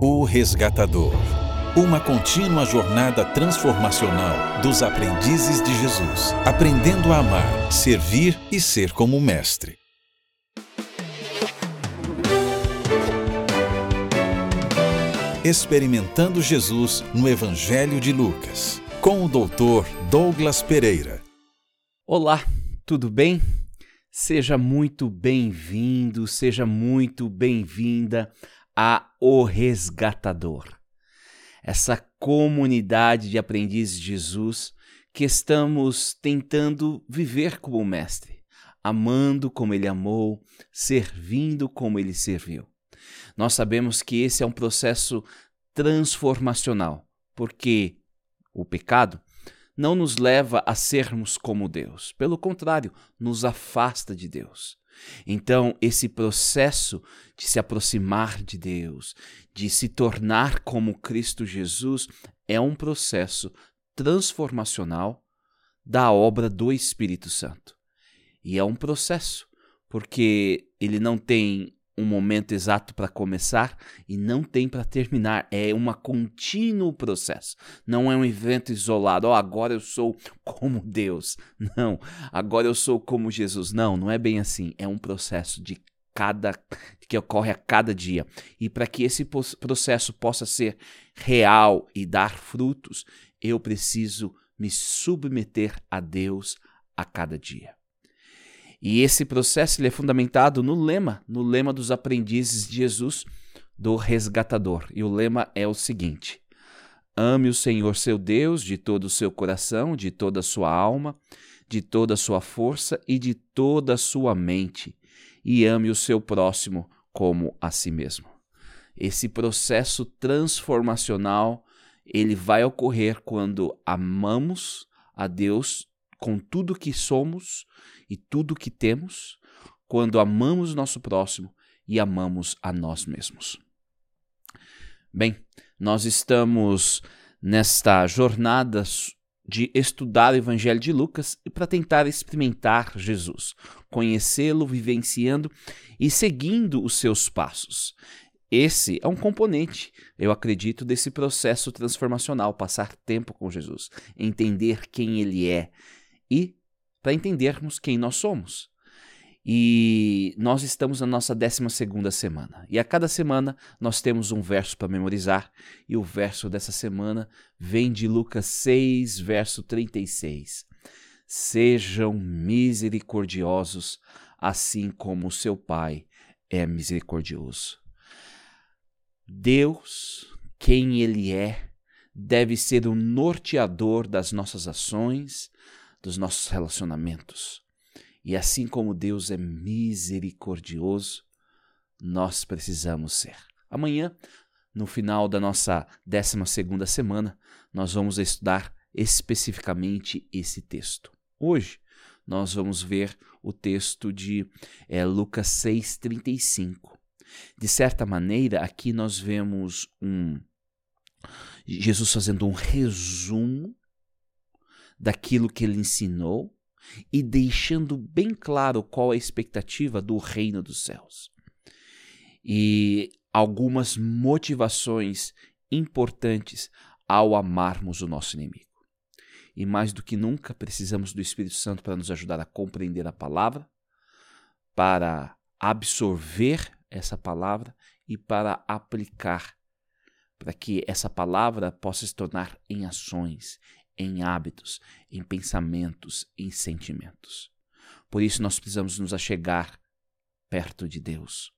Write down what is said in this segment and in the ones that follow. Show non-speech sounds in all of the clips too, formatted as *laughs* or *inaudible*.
O Resgatador. Uma contínua jornada transformacional dos aprendizes de Jesus, aprendendo a amar, servir e ser como Mestre. Experimentando Jesus no Evangelho de Lucas, com o Dr. Douglas Pereira. Olá, tudo bem? Seja muito bem-vindo, seja muito bem-vinda a O Resgatador. Essa comunidade de aprendizes de Jesus que estamos tentando viver como o Mestre, amando como ele amou, servindo como ele serviu. Nós sabemos que esse é um processo transformacional, porque o pecado não nos leva a sermos como Deus. Pelo contrário, nos afasta de Deus. Então, esse processo de se aproximar de Deus, de se tornar como Cristo Jesus, é um processo transformacional da obra do Espírito Santo. E é um processo, porque ele não tem um momento exato para começar e não tem para terminar. É um contínuo processo. Não é um evento isolado. Oh, agora eu sou como Deus. *laughs* Não. Agora eu sou como Jesus. Não, não é bem assim. É um processo de cada que ocorre a cada dia. E para que esse processo possa ser real e dar frutos, eu preciso me submeter a Deus a cada dia. E esse processo ele é fundamentado no lema, no lema dos aprendizes de Jesus, do resgatador. E o lema é o seguinte: Ame o Senhor seu Deus de todo o seu coração, de toda a sua alma, de toda a sua força e de toda a sua mente, e ame o seu próximo como a si mesmo. Esse processo transformacional, ele vai ocorrer quando amamos a Deus com tudo que somos e tudo que temos quando amamos nosso próximo e amamos a nós mesmos. Bem, nós estamos nesta jornada de estudar o Evangelho de Lucas para tentar experimentar Jesus, conhecê-lo, vivenciando e seguindo os seus passos. Esse é um componente, eu acredito, desse processo transformacional, passar tempo com Jesus, entender quem ele é e para entendermos quem nós somos. E nós estamos na nossa 12 semana. E a cada semana nós temos um verso para memorizar. E o verso dessa semana vem de Lucas 6, verso 36. Sejam misericordiosos, assim como o seu Pai é misericordioso. Deus, quem Ele é, deve ser o norteador das nossas ações, dos nossos relacionamentos. E assim como Deus é misericordioso, nós precisamos ser. Amanhã, no final da nossa 12 segunda semana, nós vamos estudar especificamente esse texto. Hoje, nós vamos ver o texto de é, Lucas 6,35. De certa maneira, aqui nós vemos um Jesus fazendo um resumo daquilo que ele ensinou e deixando bem claro qual é a expectativa do reino dos céus. E algumas motivações importantes ao amarmos o nosso inimigo. E mais do que nunca, precisamos do Espírito Santo para nos ajudar a compreender a palavra, para absorver essa palavra e para aplicar, para que essa palavra possa se tornar em ações, em hábitos, em pensamentos, em sentimentos. Por isso nós precisamos nos achegar perto de Deus.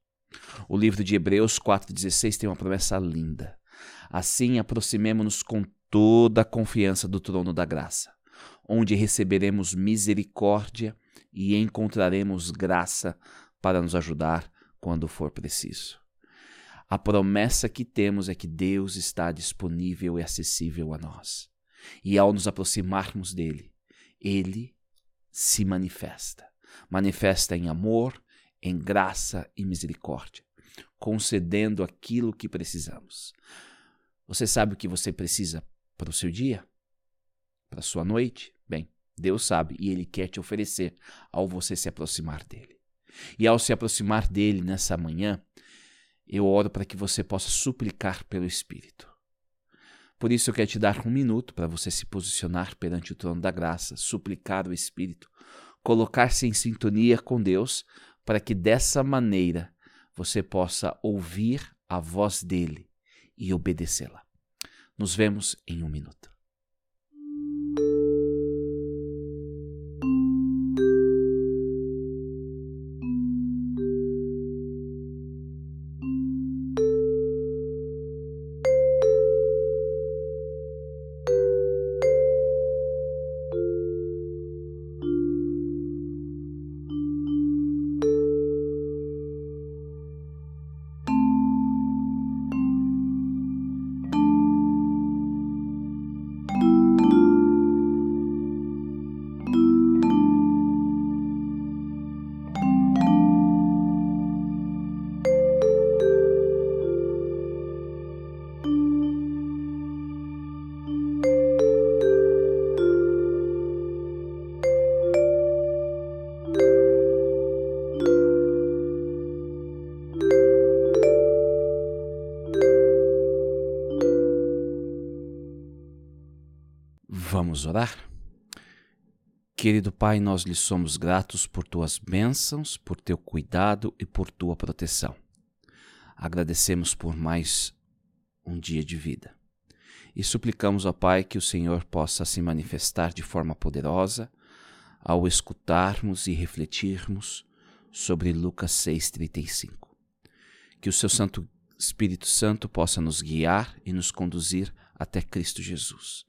O livro de Hebreus 4,16 tem uma promessa linda. Assim aproximemo-nos com toda a confiança do trono da graça, onde receberemos misericórdia e encontraremos graça para nos ajudar quando for preciso. A promessa que temos é que Deus está disponível e acessível a nós. E ao nos aproximarmos dele, ele se manifesta. Manifesta em amor, em graça e misericórdia, concedendo aquilo que precisamos. Você sabe o que você precisa para o seu dia? Para a sua noite? Bem, Deus sabe e Ele quer te oferecer ao você se aproximar dele. E ao se aproximar dele nessa manhã, eu oro para que você possa suplicar pelo Espírito. Por isso eu quero te dar um minuto para você se posicionar perante o trono da graça, suplicar o Espírito, colocar-se em sintonia com Deus, para que dessa maneira você possa ouvir a voz dele e obedecê-la. Nos vemos em um minuto. Orar? Querido Pai, nós lhe somos gratos por tuas bênçãos, por teu cuidado e por tua proteção. Agradecemos por mais um dia de vida. E suplicamos, ó Pai, que o Senhor possa se manifestar de forma poderosa ao escutarmos e refletirmos sobre Lucas 6,35. Que o seu Santo Espírito Santo possa nos guiar e nos conduzir até Cristo Jesus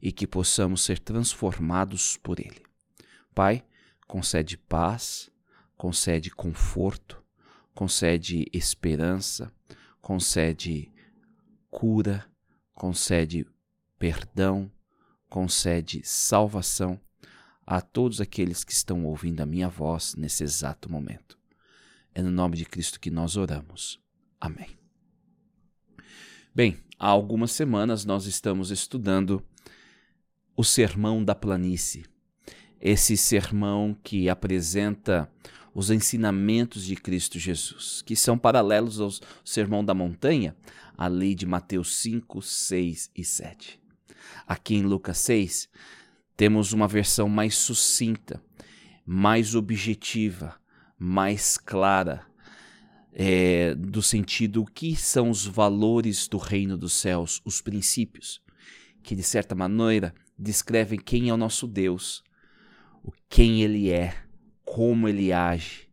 e que possamos ser transformados por Ele. Pai, concede paz, concede conforto, concede esperança, concede cura, concede perdão, concede salvação a todos aqueles que estão ouvindo a minha voz nesse exato momento. É no nome de Cristo que nós oramos. Amém. Bem, há algumas semanas nós estamos estudando o Sermão da Planície. Esse sermão que apresenta os ensinamentos de Cristo Jesus, que são paralelos ao Sermão da Montanha, ali de Mateus 5, 6 e 7. Aqui em Lucas 6, temos uma versão mais sucinta, mais objetiva, mais clara, é, do sentido o que são os valores do reino dos céus, os princípios, que de certa maneira descrevem quem é o nosso Deus, o quem ele é, como ele age.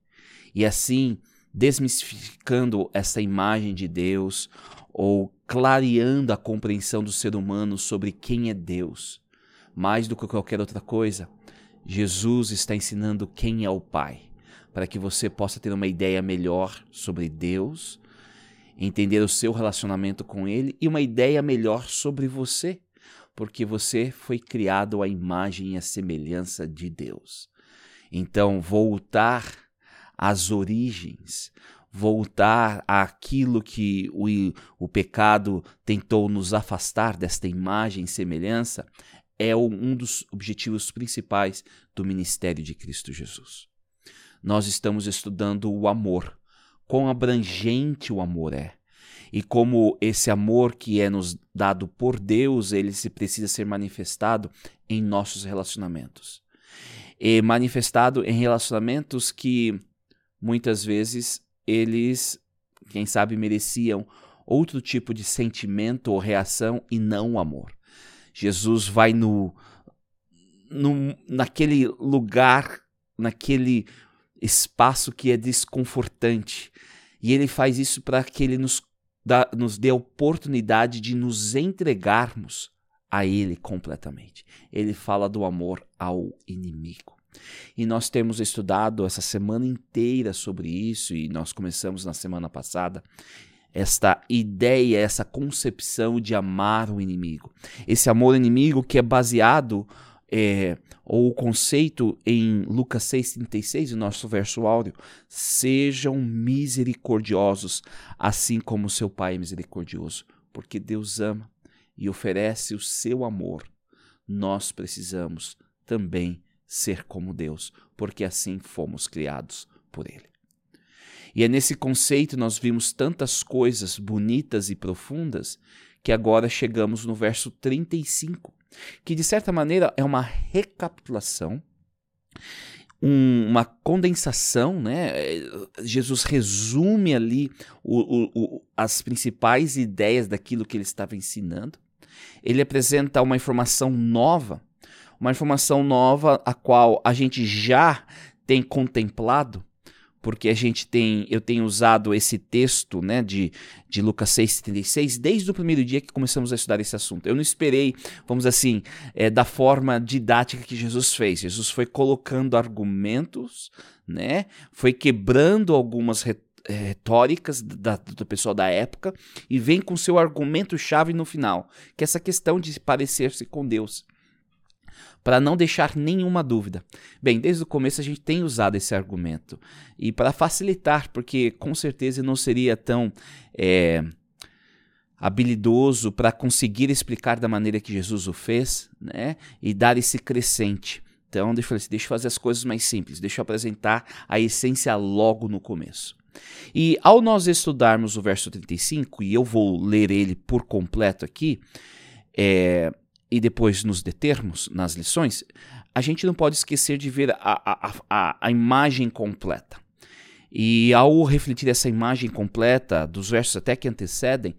E assim, desmistificando essa imagem de Deus ou clareando a compreensão do ser humano sobre quem é Deus. Mais do que qualquer outra coisa, Jesus está ensinando quem é o Pai, para que você possa ter uma ideia melhor sobre Deus, entender o seu relacionamento com Ele e uma ideia melhor sobre você porque você foi criado à imagem e à semelhança de Deus. Então, voltar às origens, voltar àquilo que o, o pecado tentou nos afastar desta imagem e semelhança, é um dos objetivos principais do ministério de Cristo Jesus. Nós estamos estudando o amor, quão abrangente o amor é e como esse amor que é nos dado por Deus, ele se precisa ser manifestado em nossos relacionamentos. E manifestado em relacionamentos que muitas vezes eles, quem sabe, mereciam outro tipo de sentimento ou reação e não o amor. Jesus vai no, no naquele lugar, naquele espaço que é desconfortante. E ele faz isso para que ele nos nos dê a oportunidade de nos entregarmos a Ele completamente. Ele fala do amor ao inimigo. E nós temos estudado essa semana inteira sobre isso, e nós começamos na semana passada esta ideia, essa concepção de amar o inimigo. Esse amor inimigo que é baseado é, ou o conceito em Lucas 6,36, o nosso verso áureo, sejam misericordiosos, assim como seu Pai é misericordioso, porque Deus ama e oferece o seu amor. Nós precisamos também ser como Deus, porque assim fomos criados por Ele. E é nesse conceito nós vimos tantas coisas bonitas e profundas que agora chegamos no verso 35, que de certa maneira é uma recapitulação, um, uma condensação, né? Jesus resume ali o, o, o, as principais ideias daquilo que ele estava ensinando. Ele apresenta uma informação nova, uma informação nova a qual a gente já tem contemplado porque a gente tem, eu tenho usado esse texto, né, de, de Lucas 6:36 desde o primeiro dia que começamos a estudar esse assunto. Eu não esperei, vamos assim, é, da forma didática que Jesus fez. Jesus foi colocando argumentos, né, foi quebrando algumas é, retóricas da, do pessoal da época e vem com seu argumento chave no final, que é essa questão de parecer-se com Deus para não deixar nenhuma dúvida. Bem, desde o começo a gente tem usado esse argumento e para facilitar, porque com certeza não seria tão é, habilidoso para conseguir explicar da maneira que Jesus o fez, né? E dar esse crescente. Então, deixa eu, assim, deixa eu fazer as coisas mais simples, deixa eu apresentar a essência logo no começo. E ao nós estudarmos o verso 35, e eu vou ler ele por completo aqui, é, e depois nos determos nas lições, a gente não pode esquecer de ver a, a, a, a imagem completa. E ao refletir essa imagem completa, dos versos até que antecedem,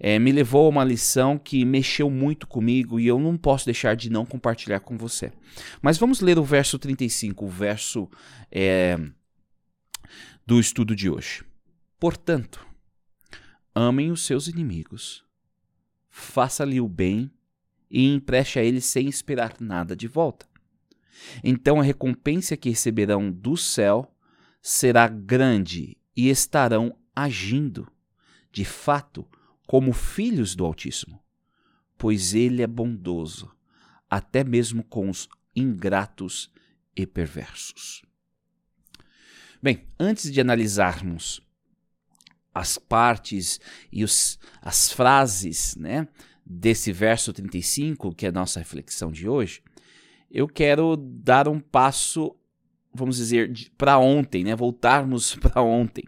é, me levou a uma lição que mexeu muito comigo e eu não posso deixar de não compartilhar com você. Mas vamos ler o verso 35, o verso é, do estudo de hoje. Portanto, amem os seus inimigos, faça-lhe o bem e empreste a eles sem esperar nada de volta. Então a recompensa que receberão do céu será grande e estarão agindo, de fato, como filhos do Altíssimo, pois ele é bondoso, até mesmo com os ingratos e perversos. Bem, antes de analisarmos as partes e os, as frases né, desse verso 35, que é a nossa reflexão de hoje, eu quero dar um passo, vamos dizer, para ontem, né? voltarmos *laughs* para ontem,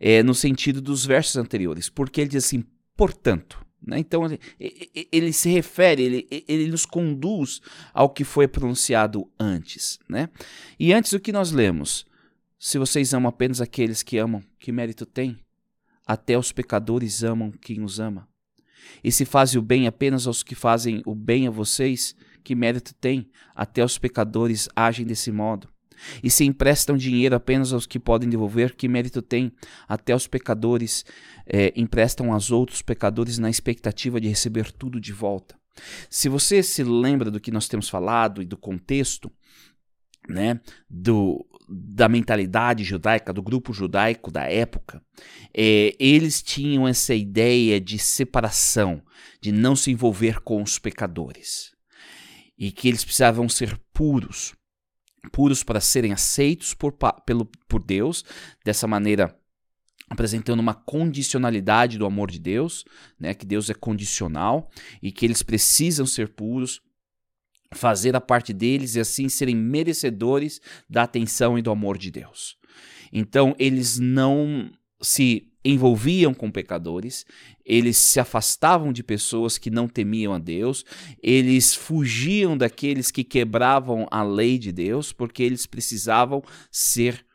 é, no sentido dos versos anteriores, porque ele diz assim, portanto. Né? Então ele, ele, se refere, ele, ele nos conduz ao que foi pronunciado antes. Né? E antes o que nós lemos? Se vocês amam apenas aqueles que amam, que mérito tem? Até os pecadores amam quem os ama. E se fazem o bem apenas aos que fazem o bem a vocês, que mérito tem? Até os pecadores agem desse modo. E se emprestam dinheiro apenas aos que podem devolver, que mérito tem? Até os pecadores é, emprestam aos outros pecadores na expectativa de receber tudo de volta. Se você se lembra do que nós temos falado e do contexto, né, do, da mentalidade judaica, do grupo judaico da época, é, eles tinham essa ideia de separação, de não se envolver com os pecadores. E que eles precisavam ser puros, puros para serem aceitos por, pelo, por Deus, dessa maneira apresentando uma condicionalidade do amor de Deus, né, que Deus é condicional e que eles precisam ser puros fazer a parte deles e assim serem merecedores da atenção e do amor de Deus. Então, eles não se envolviam com pecadores, eles se afastavam de pessoas que não temiam a Deus, eles fugiam daqueles que quebravam a lei de Deus, porque eles precisavam ser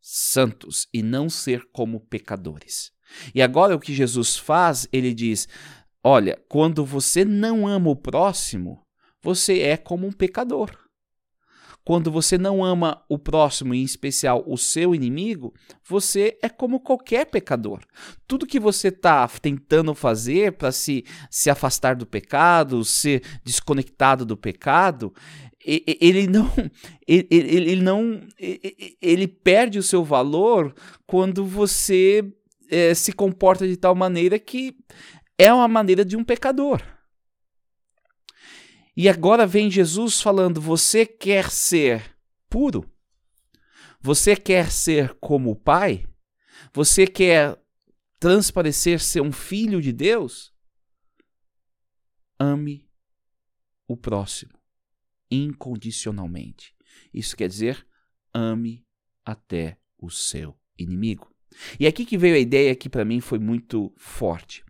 santos e não ser como pecadores. E agora o que Jesus faz, ele diz: Olha, quando você não ama o próximo, você é como um pecador. Quando você não ama o próximo, em especial o seu inimigo, você é como qualquer pecador. Tudo que você está tentando fazer para se, se afastar do pecado, ser desconectado do pecado, ele não ele, ele não ele perde o seu valor quando você é, se comporta de tal maneira que é uma maneira de um pecador. E agora vem Jesus falando: você quer ser puro? Você quer ser como o Pai? Você quer transparecer ser um filho de Deus? Ame o próximo incondicionalmente. Isso quer dizer, ame até o seu inimigo. E aqui que veio a ideia que para mim foi muito forte.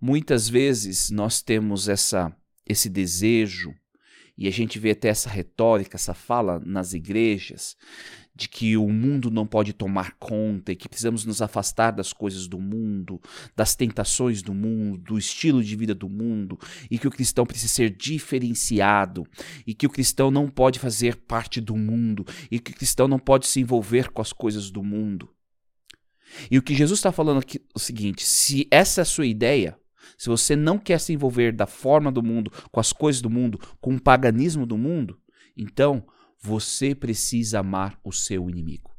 Muitas vezes nós temos essa esse desejo e a gente vê até essa retórica, essa fala nas igrejas de que o mundo não pode tomar conta e que precisamos nos afastar das coisas do mundo, das tentações do mundo, do estilo de vida do mundo, e que o cristão precisa ser diferenciado, e que o cristão não pode fazer parte do mundo, e que o cristão não pode se envolver com as coisas do mundo. E o que Jesus está falando aqui é o seguinte: se essa é a sua ideia, se você não quer se envolver da forma do mundo, com as coisas do mundo, com o paganismo do mundo, então você precisa amar o seu inimigo.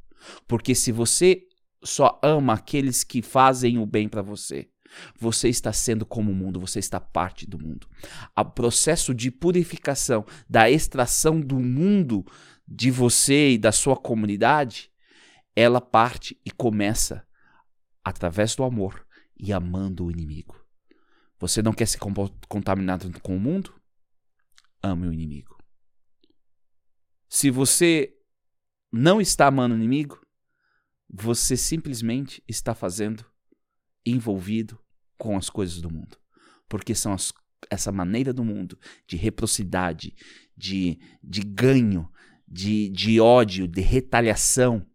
Porque se você só ama aqueles que fazem o bem para você, você está sendo como o mundo, você está parte do mundo. O processo de purificação, da extração do mundo de você e da sua comunidade, ela parte e começa através do amor e amando o inimigo. Você não quer se contaminar com o mundo? Ame o inimigo. Se você não está amando o inimigo, você simplesmente está fazendo envolvido com as coisas do mundo. Porque são as, essa maneira do mundo de reciprocidade, de, de ganho, de, de ódio, de retaliação.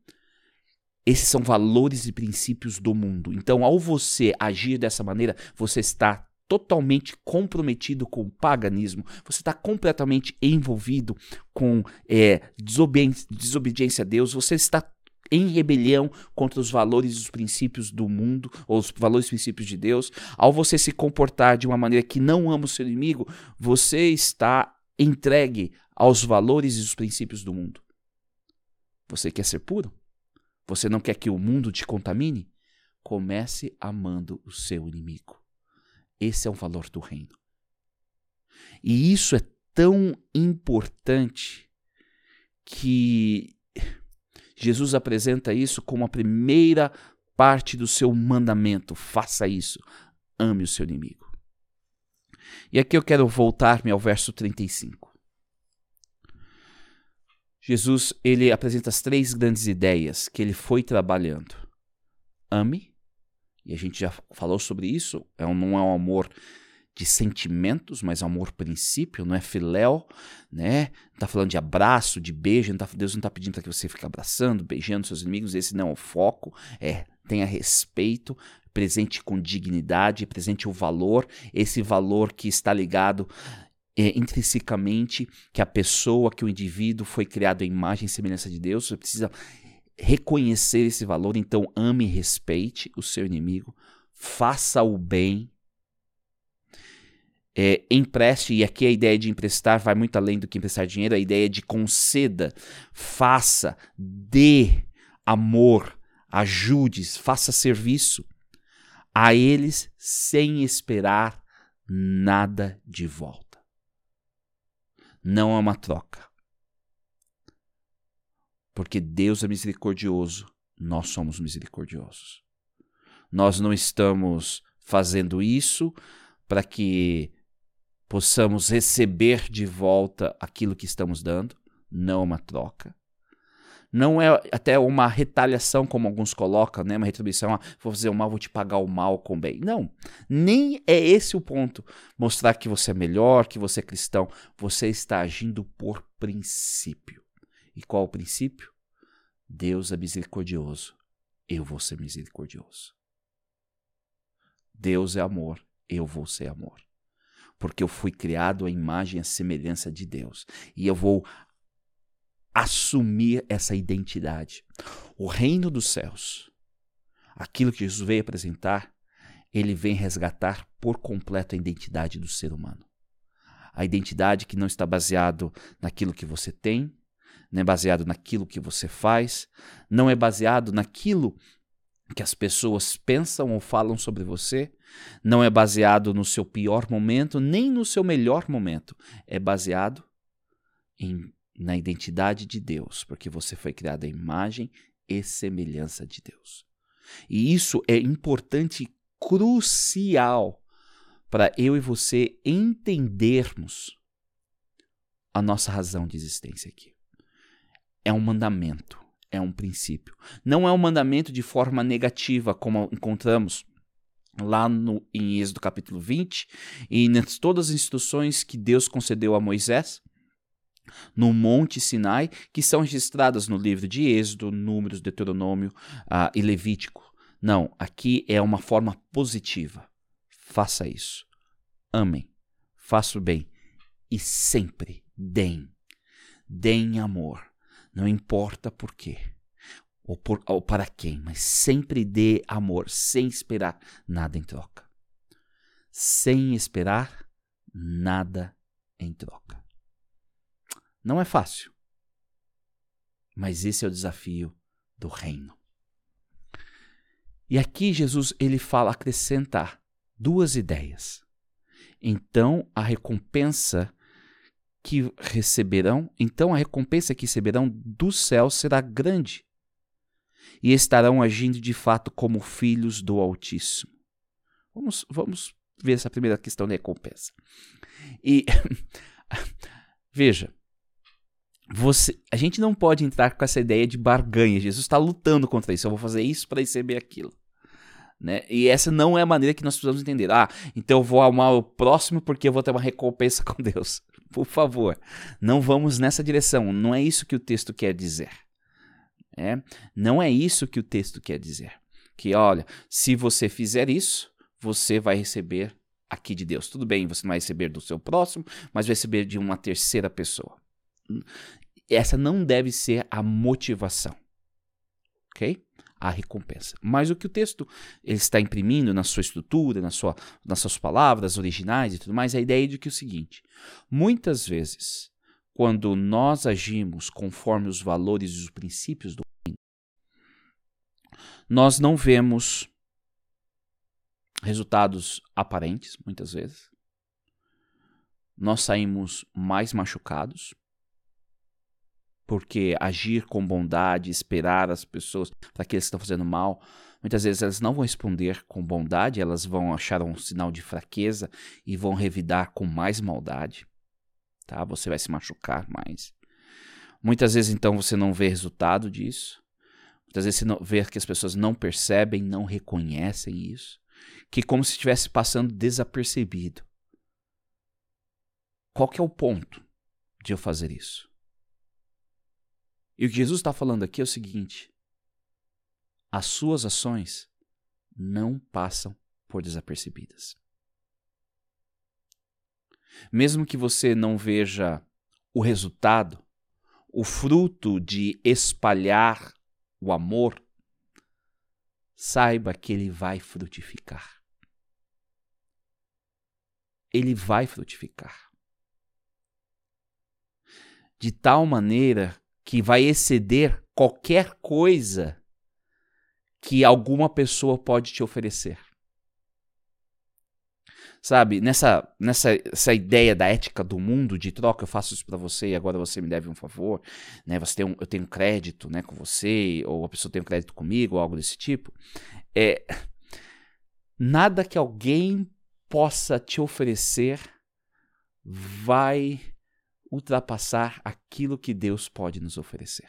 Esses são valores e princípios do mundo. Então, ao você agir dessa maneira, você está totalmente comprometido com o paganismo, você está completamente envolvido com é, desobedi desobediência a Deus, você está em rebelião contra os valores e os princípios do mundo, ou os valores e princípios de Deus, ao você se comportar de uma maneira que não ama o seu inimigo, você está entregue aos valores e os princípios do mundo. Você quer ser puro? Você não quer que o mundo te contamine? Comece amando o seu inimigo. Esse é o valor do reino. E isso é tão importante que Jesus apresenta isso como a primeira parte do seu mandamento. Faça isso. Ame o seu inimigo. E aqui eu quero voltar-me ao verso 35. Jesus, ele apresenta as três grandes ideias que ele foi trabalhando. Ame, e a gente já falou sobre isso, é um, não é um amor de sentimentos, mas amor princípio, não é filéu, né? Não tá falando de abraço, de beijo, não tá, Deus não está pedindo para que você fique abraçando, beijando seus inimigos, esse não é o foco, é tenha respeito, presente com dignidade, presente o valor, esse valor que está ligado é, intrinsecamente que a pessoa, que o indivíduo foi criado à imagem e semelhança de Deus, você precisa reconhecer esse valor, então ame e respeite o seu inimigo, faça o bem, é, empreste, e aqui a ideia de emprestar vai muito além do que emprestar dinheiro, a ideia de conceda, faça, dê amor, ajude, faça serviço a eles sem esperar nada de volta. Não é uma troca. Porque Deus é misericordioso, nós somos misericordiosos. Nós não estamos fazendo isso para que possamos receber de volta aquilo que estamos dando, não é uma troca. Não é até uma retaliação, como alguns colocam, né? uma retribuição, ah, vou fazer o mal, vou te pagar o mal com o bem. Não, nem é esse o ponto. Mostrar que você é melhor, que você é cristão. Você está agindo por princípio. E qual o princípio? Deus é misericordioso, eu vou ser misericordioso. Deus é amor, eu vou ser amor. Porque eu fui criado à imagem e à semelhança de Deus. E eu vou assumir essa identidade. O reino dos céus, aquilo que Jesus veio apresentar, ele vem resgatar por completo a identidade do ser humano. A identidade que não está baseado naquilo que você tem, não é baseado naquilo que você faz, não é baseado naquilo que as pessoas pensam ou falam sobre você, não é baseado no seu pior momento, nem no seu melhor momento. É baseado em, na identidade de Deus, porque você foi criado à imagem e semelhança de Deus. E isso é importante e crucial para eu e você entendermos a nossa razão de existência aqui é um mandamento, é um princípio. Não é um mandamento de forma negativa, como encontramos lá no, em Êxodo capítulo 20 e nas todas as instruções que Deus concedeu a Moisés no Monte Sinai, que são registradas no livro de Êxodo, Números, Deuteronômio uh, e Levítico. Não, aqui é uma forma positiva. Faça isso. Amem, faça o bem e sempre deem. Deem amor, não importa por quê ou, por, ou para quem, mas sempre dê amor, sem esperar nada em troca. Sem esperar nada em troca. Não é fácil, mas esse é o desafio do reino. E aqui Jesus ele fala acrescentar duas ideias. Então a recompensa que receberão, então a recompensa que receberão do céu será grande e estarão agindo de fato como filhos do Altíssimo. Vamos, vamos ver essa primeira questão da recompensa. E *laughs* veja, você, a gente não pode entrar com essa ideia de barganha. Jesus está lutando contra isso. Eu vou fazer isso para receber aquilo. Né? E essa não é a maneira que nós precisamos entender. Ah, então eu vou amar o próximo porque eu vou ter uma recompensa *laughs* com Deus. Por favor, não vamos nessa direção. Não é isso que o texto quer dizer. É? Não é isso que o texto quer dizer. Que olha, se você fizer isso, você vai receber aqui de Deus. Tudo bem, você não vai receber do seu próximo, mas vai receber de uma terceira pessoa. Essa não deve ser a motivação. Ok? A recompensa. Mas o que o texto ele está imprimindo na sua estrutura, na sua, nas suas palavras originais e tudo mais, é a ideia de que é o seguinte: muitas vezes, quando nós agimos conforme os valores e os princípios do reino, nós não vemos resultados aparentes, muitas vezes. Nós saímos mais machucados porque agir com bondade, esperar as pessoas para que estão fazendo mal, muitas vezes elas não vão responder com bondade, elas vão achar um sinal de fraqueza e vão revidar com mais maldade. Tá? Você vai se machucar mais. Muitas vezes então você não vê resultado disso. Muitas vezes você vê que as pessoas não percebem, não reconhecem isso, que como se estivesse passando desapercebido. Qual que é o ponto de eu fazer isso? E o que Jesus está falando aqui é o seguinte: as suas ações não passam por desapercebidas. Mesmo que você não veja o resultado, o fruto de espalhar o amor, saiba que ele vai frutificar. Ele vai frutificar. De tal maneira que vai exceder qualquer coisa que alguma pessoa pode te oferecer. Sabe, nessa, nessa essa ideia da ética do mundo, de troca, eu faço isso para você e agora você me deve um favor, né? Você tem um, eu tenho crédito né, com você, ou a pessoa tem um crédito comigo, ou algo desse tipo. É, nada que alguém possa te oferecer vai ultrapassar aquilo que Deus pode nos oferecer.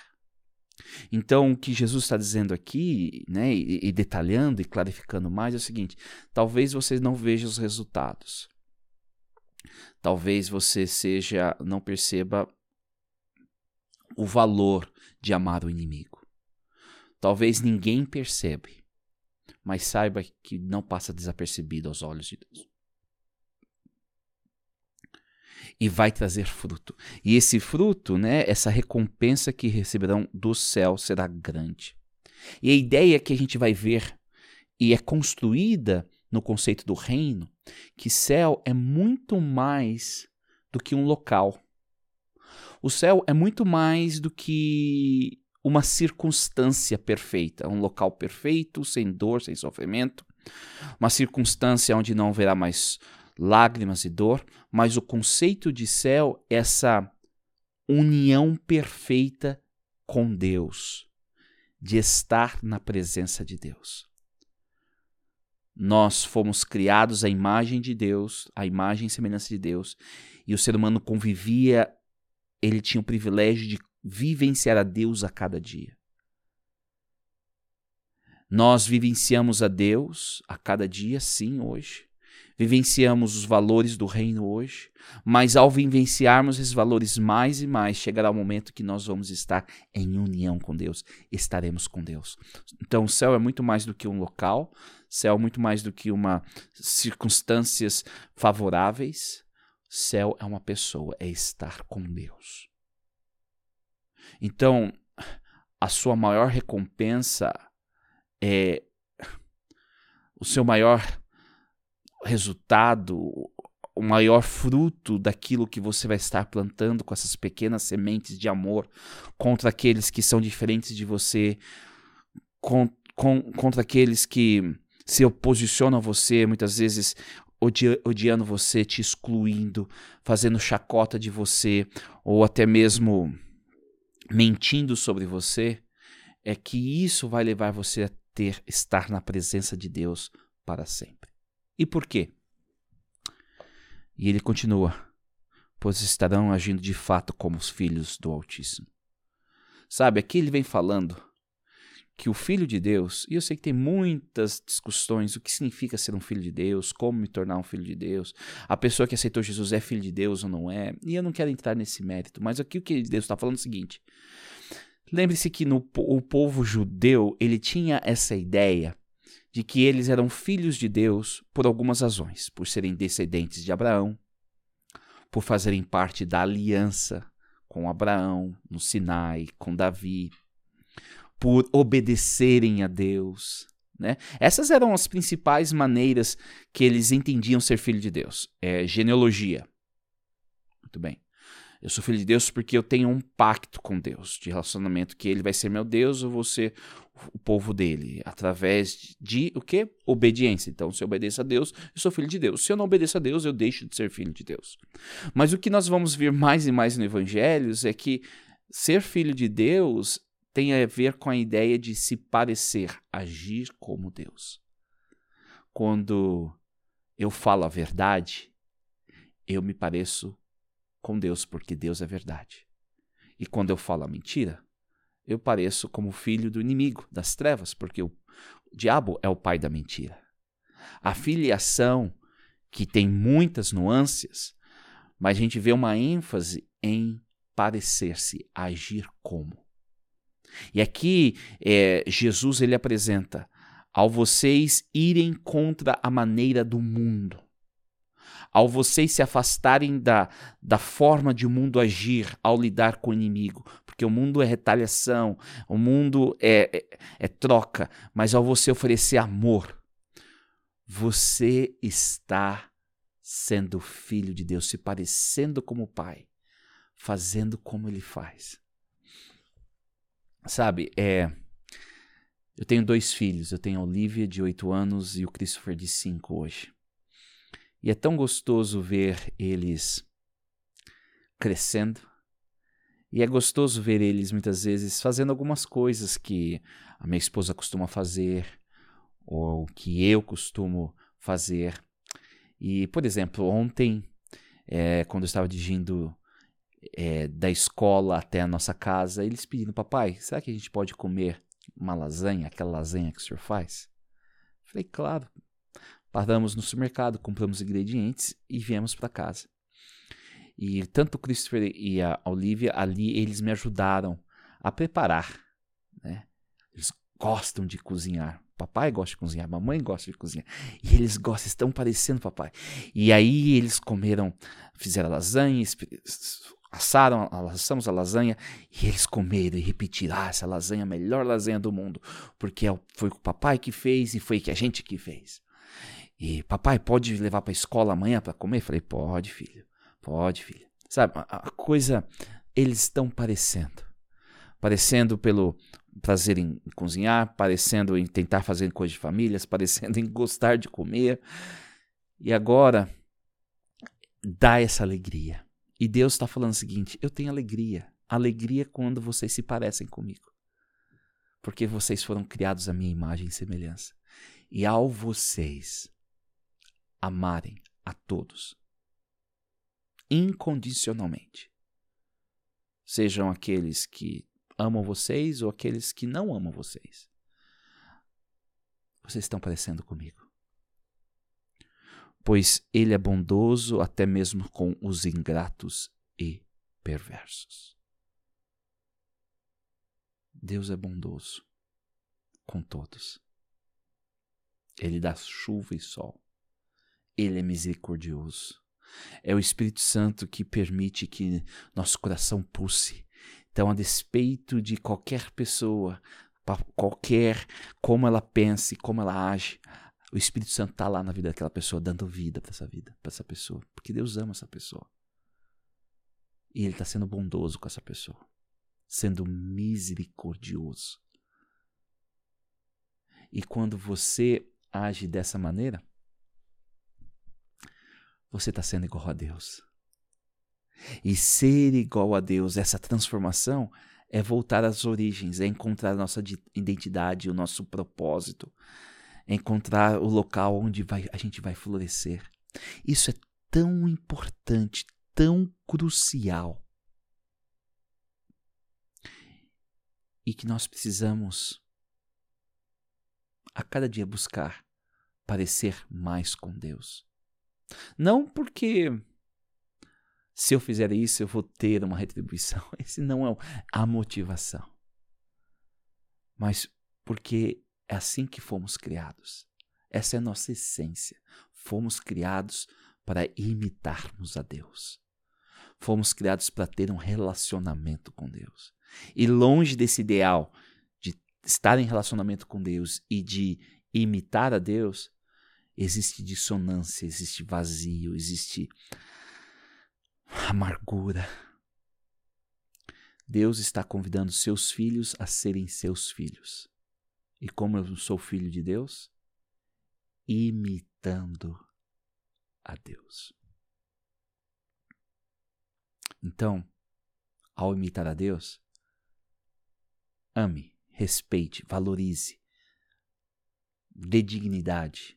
Então, o que Jesus está dizendo aqui, né, e, e, detalhando e clarificando mais, é o seguinte: talvez você não veja os resultados. Talvez você seja, não perceba o valor de amar o inimigo. Talvez ninguém percebe, mas saiba que não passa desapercebido aos olhos de Deus e vai trazer fruto. E esse fruto, né, essa recompensa que receberão do céu será grande. E a ideia que a gente vai ver e é construída no conceito do reino, que céu é muito mais do que um local. O céu é muito mais do que uma circunstância perfeita, um local perfeito, sem dor, sem sofrimento, uma circunstância onde não haverá mais lágrimas e dor, mas o conceito de céu é essa união perfeita com Deus, de estar na presença de Deus. Nós fomos criados à imagem de Deus, à imagem e semelhança de Deus, e o ser humano convivia, ele tinha o privilégio de vivenciar a Deus a cada dia. Nós vivenciamos a Deus a cada dia, sim, hoje. Vivenciamos os valores do reino hoje, mas ao vivenciarmos esses valores mais e mais, chegará o momento que nós vamos estar em união com Deus, estaremos com Deus. Então, o céu é muito mais do que um local, céu é muito mais do que uma circunstâncias favoráveis. Céu é uma pessoa, é estar com Deus. Então, a sua maior recompensa é o seu maior resultado, o maior fruto daquilo que você vai estar plantando com essas pequenas sementes de amor contra aqueles que são diferentes de você, com, com, contra aqueles que se oposicionam a você, muitas vezes odi odiando você, te excluindo, fazendo chacota de você, ou até mesmo mentindo sobre você, é que isso vai levar você a ter estar na presença de Deus para sempre. E por quê? E ele continua: pois estarão agindo de fato como os filhos do Altíssimo. Sabe, aqui ele vem falando que o filho de Deus, e eu sei que tem muitas discussões o que significa ser um filho de Deus, como me tornar um filho de Deus, a pessoa que aceitou Jesus é filho de Deus ou não é, e eu não quero entrar nesse mérito, mas aqui o que Deus está falando é o seguinte: lembre-se que no, o povo judeu ele tinha essa ideia de que eles eram filhos de Deus por algumas razões, por serem descendentes de Abraão, por fazerem parte da aliança com Abraão no Sinai, com Davi, por obedecerem a Deus. Né? Essas eram as principais maneiras que eles entendiam ser filho de Deus. É, genealogia. Muito bem. Eu sou filho de Deus porque eu tenho um pacto com Deus, de relacionamento que ele vai ser meu Deus, eu vou ser o povo dele, através de o quê? Obediência. Então, se eu obedeço a Deus, eu sou filho de Deus. Se eu não obedeço a Deus, eu deixo de ser filho de Deus. Mas o que nós vamos ver mais e mais no Evangelhos é que ser filho de Deus tem a ver com a ideia de se parecer, agir como Deus. Quando eu falo a verdade, eu me pareço com Deus, porque Deus é verdade. E quando eu falo a mentira, eu pareço como filho do inimigo, das trevas, porque o, diabo é o pai da mentira. A filiação, que tem muitas nuances, mas a gente vê uma ênfase em parecer-se, agir como. E aqui é, Jesus ele apresenta ao vocês irem contra a maneira do mundo, ao vocês se afastarem da, da forma de o mundo agir ao lidar com o inimigo, porque o mundo é retaliação, o mundo é, é, é troca, mas ao você oferecer amor, você está sendo filho de Deus, se parecendo como o Pai, fazendo como Ele faz. Sabe, é. Eu tenho dois filhos. Eu tenho a Olivia, de 8 anos, e o Christopher, de 5 hoje. E é tão gostoso ver eles crescendo. E é gostoso ver eles, muitas vezes, fazendo algumas coisas que a minha esposa costuma fazer, ou que eu costumo fazer. E, por exemplo, ontem, é, quando eu estava dirigindo é, da escola até a nossa casa, eles pedindo, papai, será que a gente pode comer uma lasanha, aquela lasanha que o senhor faz? Falei, claro. Paramos no supermercado, compramos ingredientes e viemos para casa. E tanto o Christopher e a Olivia ali, eles me ajudaram a preparar. Né? Eles gostam de cozinhar. Papai gosta de cozinhar, mamãe gosta de cozinhar. E eles gostam, estão parecendo papai. E aí eles comeram, fizeram lasanha, assaram, assamos a lasanha e eles comeram e repetiram: ah, essa lasanha é a melhor lasanha do mundo, porque é foi o papai que fez e foi que a gente que fez. E papai, pode levar para a escola amanhã para comer? Falei: pode, filho, pode, filho. Sabe, a, a coisa, eles estão parecendo. Parecendo pelo prazer em cozinhar, parecendo em tentar fazer coisas de famílias, *laughs* parecendo em gostar de comer. E agora, dá essa alegria e Deus está falando o seguinte: eu tenho alegria. Alegria quando vocês se parecem comigo. Porque vocês foram criados à minha imagem e semelhança. E ao vocês amarem a todos, incondicionalmente, sejam aqueles que amam vocês ou aqueles que não amam vocês, vocês estão parecendo comigo. Pois ele é bondoso até mesmo com os ingratos e perversos. Deus é bondoso com todos. Ele dá chuva e sol. Ele é misericordioso. É o Espírito Santo que permite que nosso coração pulse. Então, a despeito de qualquer pessoa, qualquer como ela pense, como ela age, o Espírito Santo está lá na vida daquela pessoa, dando vida para essa vida, para essa pessoa, porque Deus ama essa pessoa. E Ele está sendo bondoso com essa pessoa, sendo misericordioso. E quando você age dessa maneira, você está sendo igual a Deus. E ser igual a Deus, essa transformação, é voltar às origens, é encontrar a nossa identidade, o nosso propósito, é encontrar o local onde vai, a gente vai florescer. Isso é tão importante, tão crucial. E que nós precisamos a cada dia buscar parecer mais com Deus. Não porque se eu fizer isso eu vou ter uma retribuição. *laughs* Esse não é a motivação. Mas porque é assim que fomos criados. Essa é a nossa essência. Fomos criados para imitarmos a Deus. Fomos criados para ter um relacionamento com Deus. E longe desse ideal de estar em relacionamento com Deus e de imitar a Deus, existe dissonância, existe vazio, existe amargura. Deus está convidando seus filhos a serem seus filhos. E como eu sou filho de Deus, imitando a Deus. Então, ao imitar a Deus, ame, respeite, valorize, dê dignidade,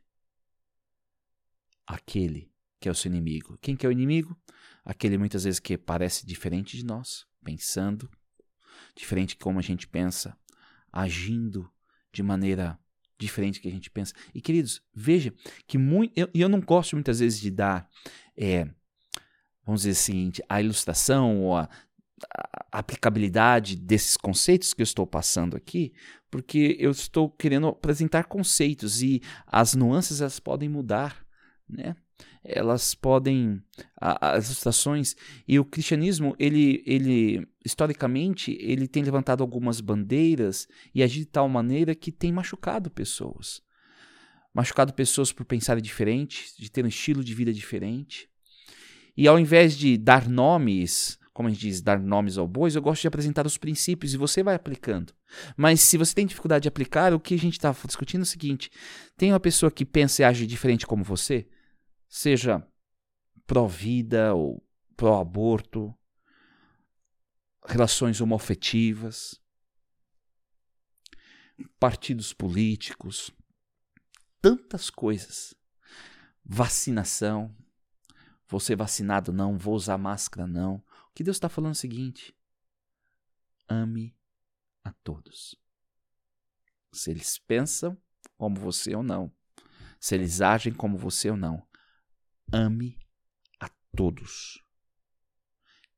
aquele que é o seu inimigo. Quem que é o inimigo? Aquele muitas vezes que parece diferente de nós, pensando diferente como a gente pensa, agindo de maneira diferente que a gente pensa. E queridos, veja que muito, eu, eu não gosto muitas vezes de dar, é, vamos dizer assim, a ilustração ou a, a aplicabilidade desses conceitos que eu estou passando aqui, porque eu estou querendo apresentar conceitos e as nuances elas podem mudar né? Elas podem as ilustrações e o cristianismo ele ele historicamente ele tem levantado algumas bandeiras e agido de tal maneira que tem machucado pessoas. Machucado pessoas por pensarem diferente, de ter um estilo de vida diferente. E ao invés de dar nomes, como a gente diz, dar nomes ao bois, eu gosto de apresentar os princípios e você vai aplicando. Mas se você tem dificuldade de aplicar, o que a gente está discutindo é o seguinte: tem uma pessoa que pensa e age diferente como você? Seja pró-vida ou pró-aborto, relações homoafetivas, partidos políticos, tantas coisas. Vacinação, vou ser vacinado não, vou usar máscara não. O que Deus está falando é o seguinte: ame a todos. Se eles pensam como você ou não, se eles agem como você ou não, ame a todos.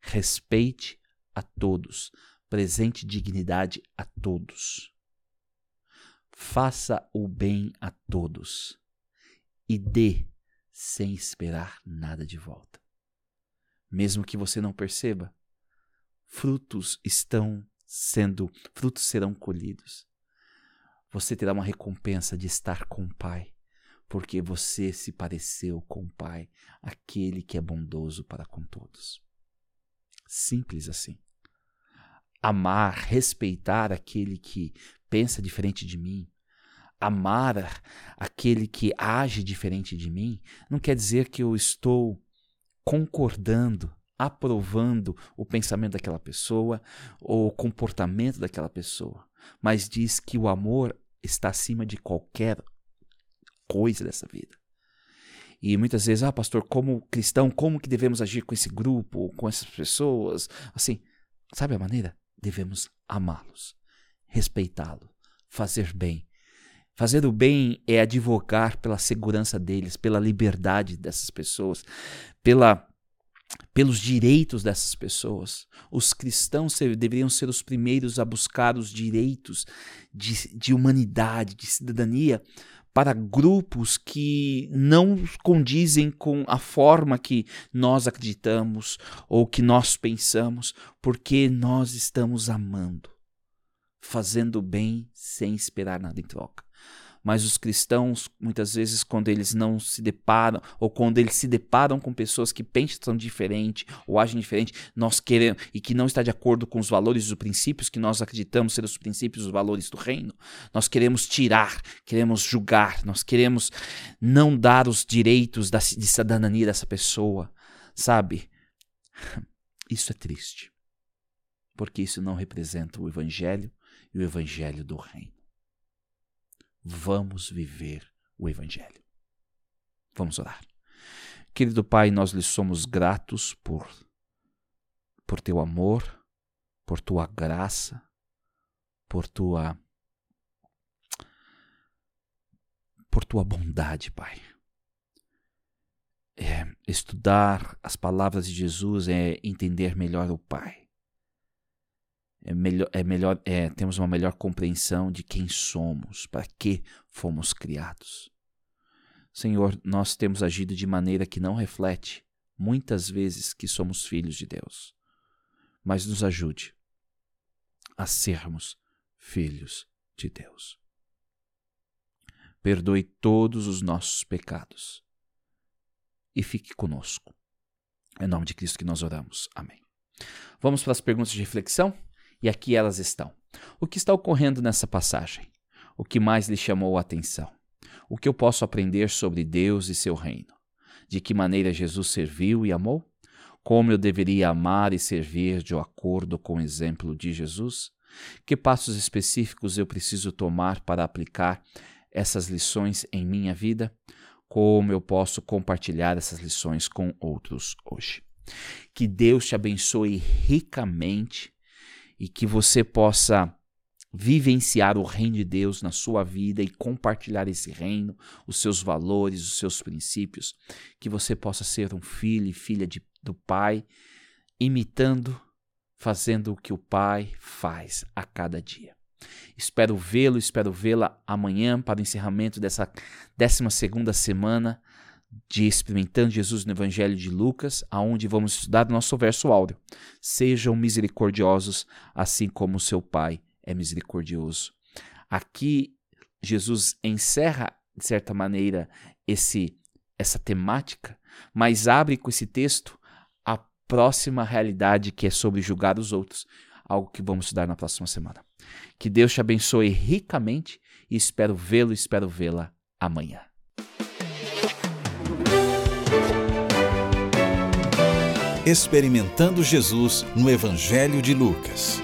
Respeite a todos. Presente dignidade a todos. Faça o bem a todos. E dê sem esperar nada de volta. Mesmo que você não perceba, frutos estão sendo, frutos serão colhidos. Você terá uma recompensa de estar com o Pai porque você se pareceu com o Pai, aquele que é bondoso para com todos. Simples assim. Amar, respeitar aquele que pensa diferente de mim, amar aquele que age diferente de mim, não quer dizer que eu estou concordando, aprovando o pensamento daquela pessoa ou o comportamento daquela pessoa, mas diz que o amor está acima de qualquer coisa dessa vida. E muitas vezes, ah, pastor, como cristão, como que devemos agir com esse grupo, com essas pessoas? Assim, sabe a maneira? Devemos amá-los, respeitá-los, fazer bem, Fazer o bem é advogar pela segurança deles, pela liberdade dessas pessoas, pela pelos direitos dessas pessoas. Os cristãos deveriam ser os primeiros a buscar os direitos de, de humanidade, de cidadania, para grupos que não condizem com a forma que nós acreditamos ou que nós pensamos, porque nós estamos amando, fazendo bem sem esperar nada em troca. Mas os cristãos, muitas vezes, quando eles não se deparam, ou quando eles se deparam com pessoas que pensam diferente ou agem diferente, nós queremos, e que não está de acordo com os valores e os princípios que nós acreditamos ser os princípios e os valores do reino, nós queremos tirar, queremos julgar, nós queremos não dar os direitos da, de cidadania dessa pessoa, sabe? *laughs* Isso é triste, porque isso não representa o Evangelho e o Evangelho do reino vamos viver o Evangelho. Vamos orar. Querido Pai, nós lhe somos gratos por, por teu amor, por tua graça, por tua por tua bondade, Pai. É, estudar as palavras de Jesus é entender melhor o Pai é melhor, é melhor é, temos uma melhor compreensão de quem somos, para que fomos criados. Senhor, nós temos agido de maneira que não reflete muitas vezes que somos filhos de Deus, mas nos ajude a sermos filhos de Deus. Perdoe todos os nossos pecados e fique conosco. Em nome de Cristo que nós oramos. Amém. Vamos para as perguntas de reflexão? E aqui elas estão. O que está ocorrendo nessa passagem? O que mais lhe chamou a atenção? O que eu posso aprender sobre Deus e seu reino? De que maneira Jesus serviu e amou? Como eu deveria amar e servir de acordo com o exemplo de Jesus? Que passos específicos eu preciso tomar para aplicar essas lições em minha vida? Como eu posso compartilhar essas lições com outros hoje? Que Deus te abençoe ricamente e que você possa vivenciar o reino de Deus na sua vida e compartilhar esse reino, os seus valores, os seus princípios, que você possa ser um filho e filha de, do Pai, imitando, fazendo o que o Pai faz a cada dia. Espero vê-lo, espero vê-la amanhã para o encerramento dessa 12 segunda semana de Experimentando Jesus no Evangelho de Lucas, aonde vamos estudar o nosso verso áureo. Sejam misericordiosos, assim como seu Pai é misericordioso. Aqui Jesus encerra de certa maneira esse essa temática, mas abre com esse texto a próxima realidade que é sobre julgar os outros, algo que vamos estudar na próxima semana. Que Deus te abençoe ricamente e espero vê-lo, espero vê-la amanhã. Experimentando Jesus no Evangelho de Lucas.